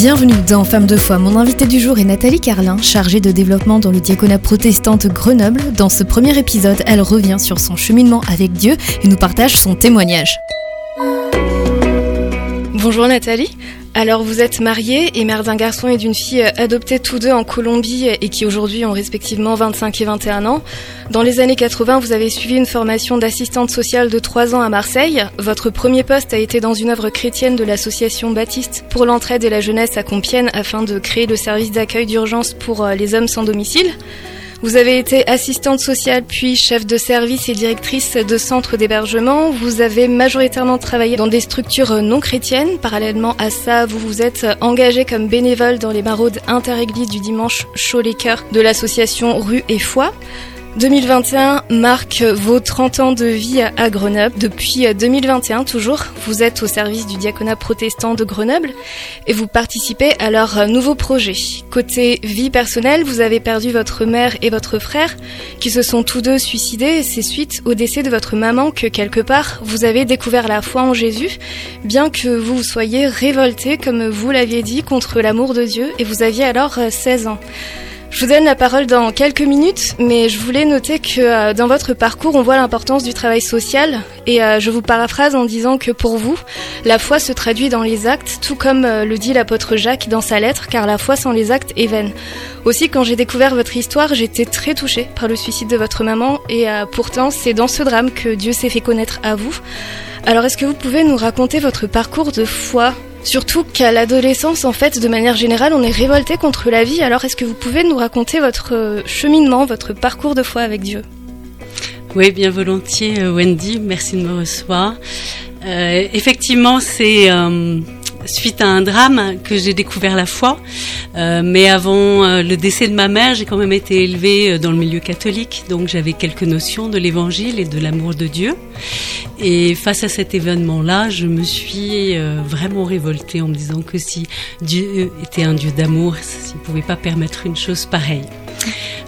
Bienvenue dans Femmes de foi. Mon invité du jour est Nathalie Carlin, chargée de développement dans le diaconat protestant de Grenoble. Dans ce premier épisode, elle revient sur son cheminement avec Dieu et nous partage son témoignage. Bonjour Nathalie. Alors vous êtes mariée et mère d'un garçon et d'une fille adoptés tous deux en Colombie et qui aujourd'hui ont respectivement 25 et 21 ans. Dans les années 80, vous avez suivi une formation d'assistante sociale de 3 ans à Marseille. Votre premier poste a été dans une œuvre chrétienne de l'association Baptiste pour l'entraide et la jeunesse à Compiègne afin de créer le service d'accueil d'urgence pour euh, les hommes sans domicile. Vous avez été assistante sociale puis chef de service et directrice de centre d'hébergement. Vous avez majoritairement travaillé dans des structures non chrétiennes. Parallèlement à ça, vous vous êtes engagé comme bénévole dans les maraudes interéglises du dimanche chaud les cœurs de l'association Rue et Foi. 2021 marque vos 30 ans de vie à Grenoble. Depuis 2021 toujours, vous êtes au service du diaconat protestant de Grenoble et vous participez à leur nouveau projet. Côté vie personnelle, vous avez perdu votre mère et votre frère qui se sont tous deux suicidés c'est suite au décès de votre maman que quelque part vous avez découvert la foi en Jésus, bien que vous soyez révolté comme vous l'aviez dit contre l'amour de Dieu et vous aviez alors 16 ans. Je vous donne la parole dans quelques minutes, mais je voulais noter que euh, dans votre parcours, on voit l'importance du travail social, et euh, je vous paraphrase en disant que pour vous, la foi se traduit dans les actes, tout comme euh, le dit l'apôtre Jacques dans sa lettre, car la foi sans les actes est vaine. Aussi, quand j'ai découvert votre histoire, j'étais très touchée par le suicide de votre maman, et pourtant, c'est dans ce drame que Dieu s'est fait connaître à vous. Alors, est-ce que vous pouvez nous raconter votre parcours de foi? Surtout qu'à l'adolescence, en fait, de manière générale, on est révolté contre la vie. Alors, est-ce que vous pouvez nous raconter votre euh, cheminement, votre parcours de foi avec Dieu? Oui, bien volontiers, euh, Wendy. Merci de me recevoir. Euh, effectivement, c'est suite à un drame que j'ai découvert la foi. Euh, mais avant euh, le décès de ma mère, j'ai quand même été élevée euh, dans le milieu catholique, donc j'avais quelques notions de l'évangile et de l'amour de Dieu. Et face à cet événement-là, je me suis vraiment révoltée en me disant que si Dieu était un Dieu d'amour, il ne pouvait pas permettre une chose pareille.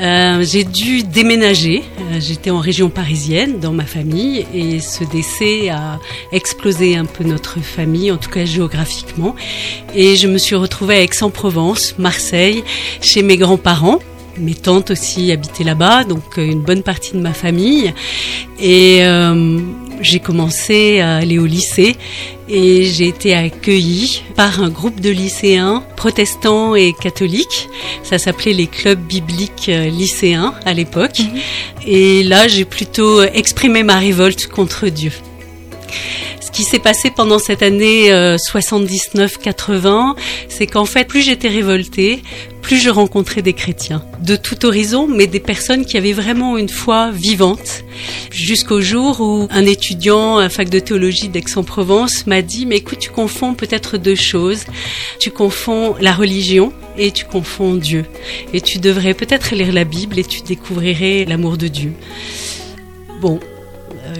Euh, j'ai dû déménager. Euh, j'étais en région parisienne dans ma famille et ce décès a explosé un peu notre famille, en tout cas géographiquement. Et je me suis retrouvée à Aix-en-Provence, Marseille, chez mes grands-parents. Mes tantes aussi habitaient là-bas, donc euh, une bonne partie de ma famille. Et j'ai commencé à aller au lycée et j'ai été accueillie par un groupe de lycéens protestants et catholiques. Ça s'appelait les clubs bibliques euh, lycéens à l'époque. Mhm. Et là, j'ai plutôt exprimé ma révolte contre Dieu. Ce qui s'est passé pendant cette année 79-80, euh, c'est qu'en fait, plus j'étais révoltée, plus je rencontrais des chrétiens de tout horizon, mais des personnes qui avaient vraiment une foi vivante. Jusqu'au jour où un étudiant à fac de théologie d'Aix-en-Provence m'a dit, mais écoute, tu confonds peut-être deux choses. Tu confonds la religion et tu confonds Dieu. Et tu devrais peut-être lire la Bible et tu découvrirais l'amour de Dieu. Bon,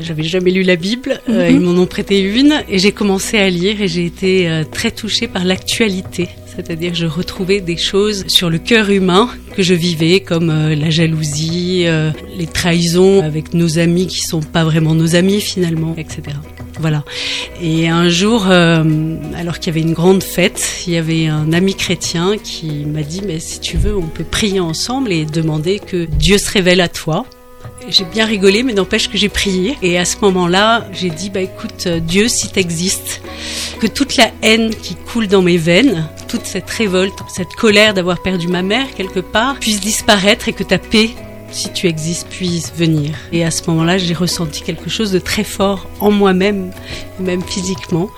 j'avais jamais lu la Bible, euh, mhm. ils m'en ont prêté une et j'ai commencé à lire et j'ai été euh, très touchée par l'actualité c'est-à-dire je retrouvais des choses sur le cœur humain que je vivais, comme euh, la jalousie, euh, les trahisons avec nos amis qui sont pas vraiment nos amis finalement, etc. Voilà. Et un jour, euh, alors qu'il y avait une grande fête, il y avait un ami chrétien qui m'a dit, mais si tu veux, on peut prier ensemble et demander que Dieu se révèle à toi. J'ai bien rigolé, mais n'empêche que j'ai prié. Et à ce moment-là, j'ai dit, bah écoute, Dieu, si tu existes, que toute la haine qui coule dans mes veines, toute cette révolte, cette colère d'avoir perdu ma mère quelque part, puisse disparaître et que ta paix si tu existes, puisse venir. Et à ce moment-là, j'ai ressenti quelque chose de très fort en moi-même, même physiquement.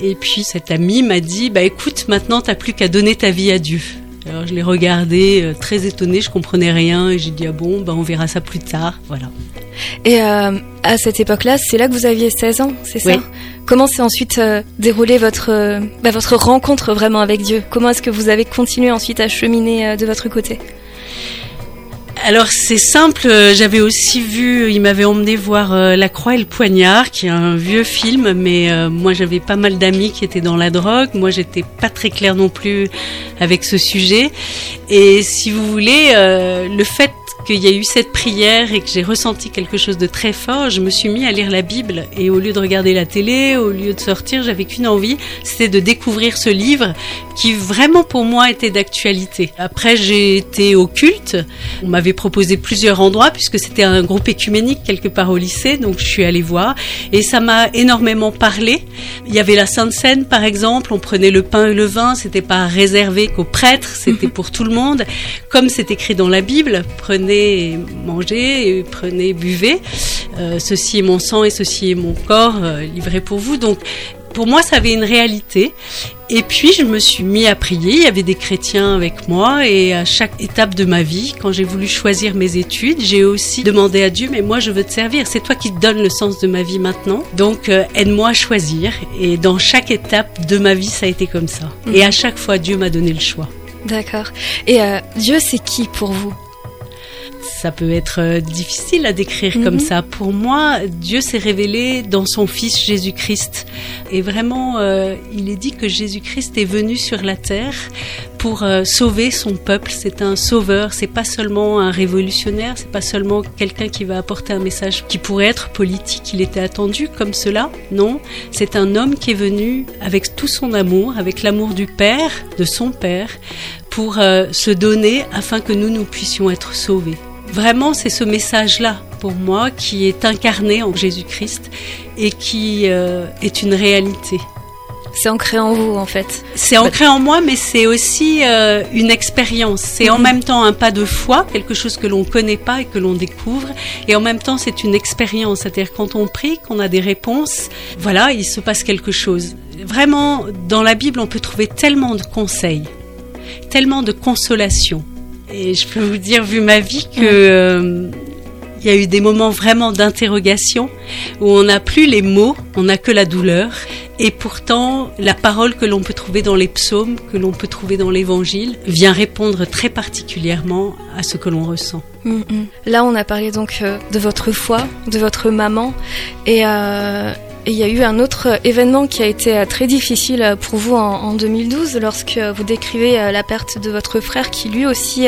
Et puis cet ami m'a dit, bah écoute, maintenant t'as plus qu'à donner ta vie à Dieu. Alors je l'ai regardé euh, très étonné, je comprenais rien et j'ai dit ah bon, bah on verra ça plus tard, voilà. Et euh, à cette époque-là, c'est là que vous aviez 16 ans, c'est ça Comment s'est ensuite euh, déroulé votre, euh, bah, votre rencontre vraiment avec Dieu? Comment est-ce que vous avez continué ensuite à cheminer de votre côté? Alors c'est simple, j'avais aussi vu, il m'avait emmené voir La Croix et le Poignard, qui est un vieux film, mais moi j'avais pas mal d'amis qui étaient dans la drogue, moi j'étais pas très claire non plus avec ce sujet, et si vous voulez, le fait qu'il y a eu cette prière et que j'ai ressenti quelque chose de très fort, je me suis mis à lire la Bible et au lieu de regarder la télé, au lieu de sortir, j'avais qu'une envie, c'était de découvrir ce livre qui vraiment pour moi était d'actualité. Après, j'ai été au culte. On m'avait proposé plusieurs endroits puisque c'était un groupe écuménique quelque part au lycée, donc je suis allée voir et ça m'a énormément parlé. Il y avait la Sainte Seine par exemple, on prenait le pain et le vin, c'était pas réservé qu'aux prêtres, c'était pour tout le monde. Comme c'est écrit dans la Bible, prenez, mangez, et prenez, buvez. Euh, ceci est mon sang et ceci est mon corps euh, livré pour vous. Donc pour moi, ça avait une réalité. Et puis, je me suis mis à prier. Il y avait des chrétiens avec moi. Et à chaque étape de ma vie, quand j'ai voulu choisir mes études, j'ai aussi demandé à Dieu, mais moi, je veux te servir. C'est toi qui te donnes le sens de ma vie maintenant. Donc, euh, aide-moi à choisir. Et dans chaque étape de ma vie, ça a été comme ça. Mhm. Et à chaque fois, Dieu m'a donné le choix. D'accord. Et euh, Dieu, c'est qui pour vous? Ça peut être euh, difficile à décrire comme mhm. ça. Pour moi, Dieu s'est révélé dans son Fils Jésus-Christ. Et vraiment, euh, il est dit que Jésus-Christ est venu sur la terre pour euh, sauver son peuple. C'est un sauveur. C'est pas seulement un révolutionnaire. C'est pas seulement quelqu'un qui va apporter un message qui pourrait être politique. Il était attendu comme cela. Non, c'est un homme qui est venu avec tout son amour, avec l'amour du Père, de son Père, pour se donner afin que nous, nous puissions être sauvés. Vraiment, c'est ce message-là, pour moi, qui est incarné en Jésus-Christ et qui euh, est une réalité. C'est ancré en vous, en fait. C'est ancré en moi, mais c'est aussi euh, une expérience. C'est en mhm. même temps un pas de foi, quelque chose que l'on ne connaît pas et que l'on découvre. Et en même temps, c'est une expérience. C'est-à-dire quand on prie, qu'on a des réponses, voilà, il se passe quelque chose. Vraiment, dans la Bible, on peut trouver tellement de conseils, tellement de consolation. Et je peux vous dire, vu ma vie, que euh, il y a eu des moments vraiment d'interrogation où on n'a plus les mots, on n'a que la douleur. Et pourtant, la parole que l'on peut trouver dans les psaumes, que l'on peut trouver dans l'évangile, vient répondre très particulièrement à ce que l'on ressent. Mm, mm. Là, on a parlé donc euh, de votre foi, de votre maman. Et, euh, il y a eu un autre événement qui a été euh, très difficile euh, pour vous en, 2012 lorsque vous décrivez euh, la perte de votre frère qui lui aussi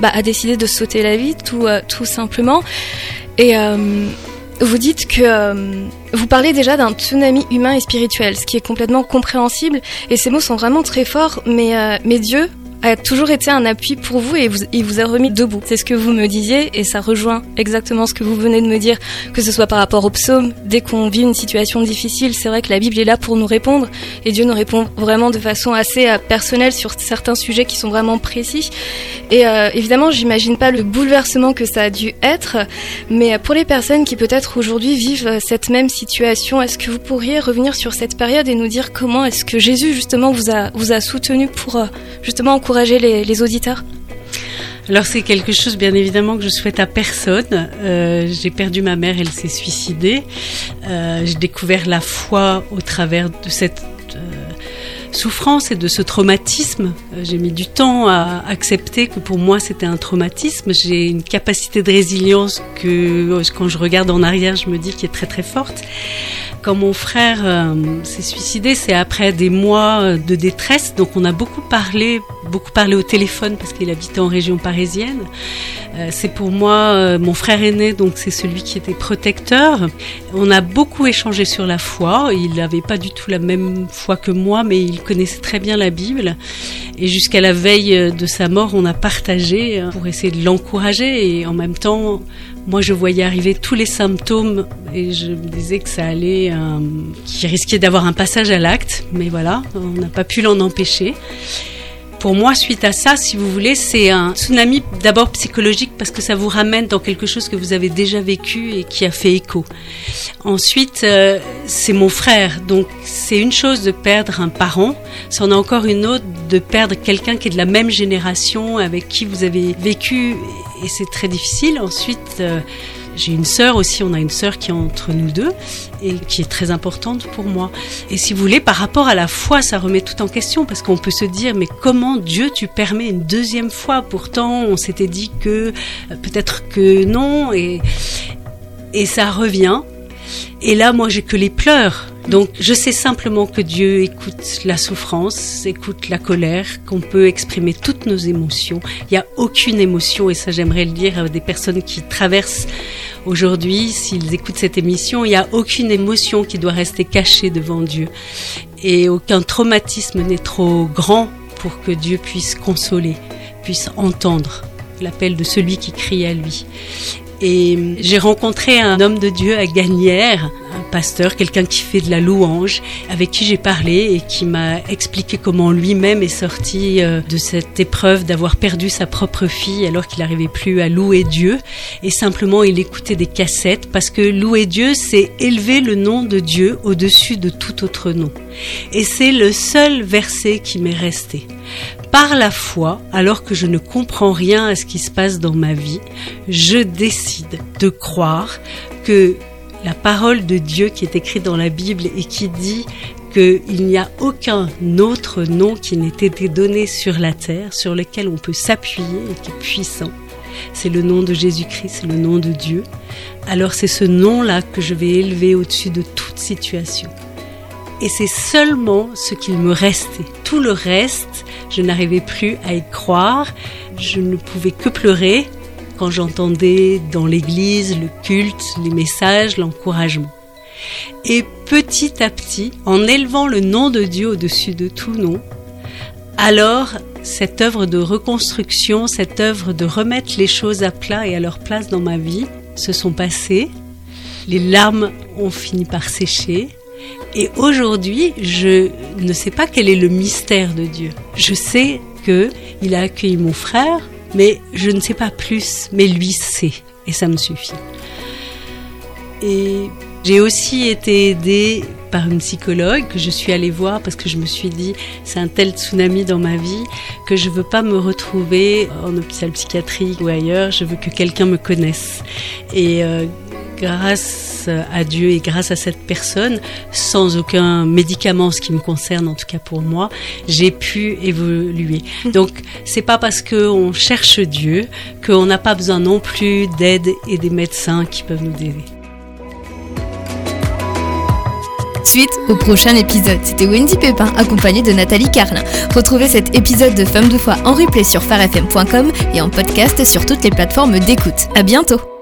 bah, a décidé de sauter la vie tout, tout simplement. Et vous dites que vous parlez déjà d'un tsunami humain et spirituel, ce qui est complètement compréhensible. Et ces mots sont vraiment très forts, mais, mais Dieu a toujours été un appui pour vous et il vous a remis debout. C'est ce que vous me disiez et ça rejoint exactement ce que vous venez de me dire, que ce soit par rapport au psaume. Dès qu'on vit une situation difficile, c'est vrai que la Bible est là pour nous répondre et Dieu nous répond vraiment de façon assez euh, personnelle sur certains sujets qui sont vraiment précis. Et euh, évidemment, j'imagine pas le bouleversement que ça a dû être, mais pour les personnes qui peut-être aujourd'hui vivent cette même situation, est-ce que vous pourriez revenir sur cette période et nous dire comment est-ce que Jésus justement vous a vous a soutenu pour euh, justement encourager les, auditeurs alors c'est quelque chose bien évidemment que je souhaite à personne. Euh, j'ai perdu ma mère, elle s'est suicidée. Euh, j'ai découvert la foi au travers de cette euh, souffrance et de ce traumatisme. J'ai mis du temps à accepter que pour moi c'était un traumatisme. J'ai une capacité de résilience que quand je regarde en arrière je me dis qui est très très forte. Quand mon frère euh, s'est suicidé, c'est après des mois de détresse. Donc on a beaucoup parlé, beaucoup parlé au téléphone parce qu'il habitait en région parisienne. Euh, c'est pour moi euh, mon frère aîné, donc c'est celui qui était protecteur. On a beaucoup échangé sur la foi. Il n'avait pas du tout la même foi que moi, mais il connaissait très bien la Bible. Et jusqu'à la veille de sa mort, on a partagé pour essayer de l'encourager et en même temps moi, je voyais arriver tous les symptômes et je me disais que ça allait, euh, qu'il risquait d'avoir un passage à l'acte, mais voilà, on n'a pas pu l'en empêcher. Pour moi, suite à ça, si vous voulez, c'est un tsunami d'abord psychologique parce que ça vous ramène dans quelque chose que vous avez déjà vécu et qui a fait écho. Ensuite, euh, c'est mon frère, donc c'est une chose de perdre un parent, c'en a encore une autre de perdre quelqu'un qui est de la même génération avec qui vous avez vécu et c'est très difficile. Ensuite, euh, j'ai une sœur aussi, on a une sœur qui est entre nous deux et qui est très importante pour moi. Et si vous voulez, par rapport à la foi, ça remet tout en question parce qu'on peut se dire, mais comment Dieu tu permets une deuxième fois Pourtant, on s'était dit que euh, peut-être que non et, et ça revient. Et là, moi, j'ai que les pleurs. Donc, je sais simplement que Dieu écoute la souffrance, écoute la colère, qu'on peut exprimer toutes nos émotions. Il n'y a aucune émotion, et ça, j'aimerais le dire à des personnes qui traversent aujourd'hui, s'ils écoutent cette émission, il n'y a aucune émotion qui doit rester cachée devant Dieu. Et aucun traumatisme n'est trop grand pour que Dieu puisse consoler, puisse entendre l'appel de celui qui crie à lui. Et j'ai rencontré un homme de Dieu à Gagnères, un pasteur, quelqu'un qui fait de la louange, avec qui j'ai parlé et qui m'a expliqué comment lui-même est sorti euh, de cette épreuve d'avoir perdu sa propre fille alors qu'il n'arrivait plus à louer Dieu. Et simplement, il écoutait des cassettes parce que louer Dieu, c'est élever le nom de Dieu au-dessus de tout autre nom. Et c'est le seul verset qui m'est resté par la foi, alors que je ne comprends rien à ce qui se passe dans ma vie, je décide de croire que la parole de Dieu qui est écrite dans la Bible et qui dit qu'il n'y a aucun autre nom qui n'ait été donné sur la terre sur lequel on peut s'appuyer et qui est puissant. C'est le nom de Jésus-Christ, c'est le nom de Dieu. Alors c'est ce nom-là que je vais élever au-dessus de toute situation. Et c'est seulement ce qu'il me restait. Tout le reste, je n'arrivais plus à y croire. Je ne pouvais que pleurer quand j'entendais dans l'église le culte, les messages, l'encouragement. Et petit à petit, en élevant le nom de Dieu au-dessus de tout nom, alors cette œuvre de reconstruction, cette œuvre de remettre les choses à plat et à leur place dans ma vie se sont passées. Les larmes ont fini par sécher. Et aujourd'hui, je ne sais pas quel est le mystère de Dieu. Je sais que il a accueilli mon frère, mais je ne sais pas plus, mais lui sait, et ça me suffit. Et j'ai aussi été aidée par une psychologue que je suis allée voir parce que je me suis dit c'est un tel tsunami dans ma vie que je veux pas me retrouver en hôpital psychiatrique ou ailleurs, je veux que quelqu'un me connaisse. Et euh, grâce à Dieu et grâce à cette personne, sans aucun médicament, ce qui me concerne en tout cas pour moi, j'ai pu évoluer. Donc c'est pas parce qu'on cherche Dieu qu'on n'a pas besoin non plus d'aide et des médecins qui peuvent nous aider. Suite au prochain épisode. C'était Wendy Pépin accompagnée de Nathalie Carlin. Retrouvez cet épisode de Femmes de foi en replay sur farfm.com et en podcast sur toutes les plateformes d'écoute. À bientôt!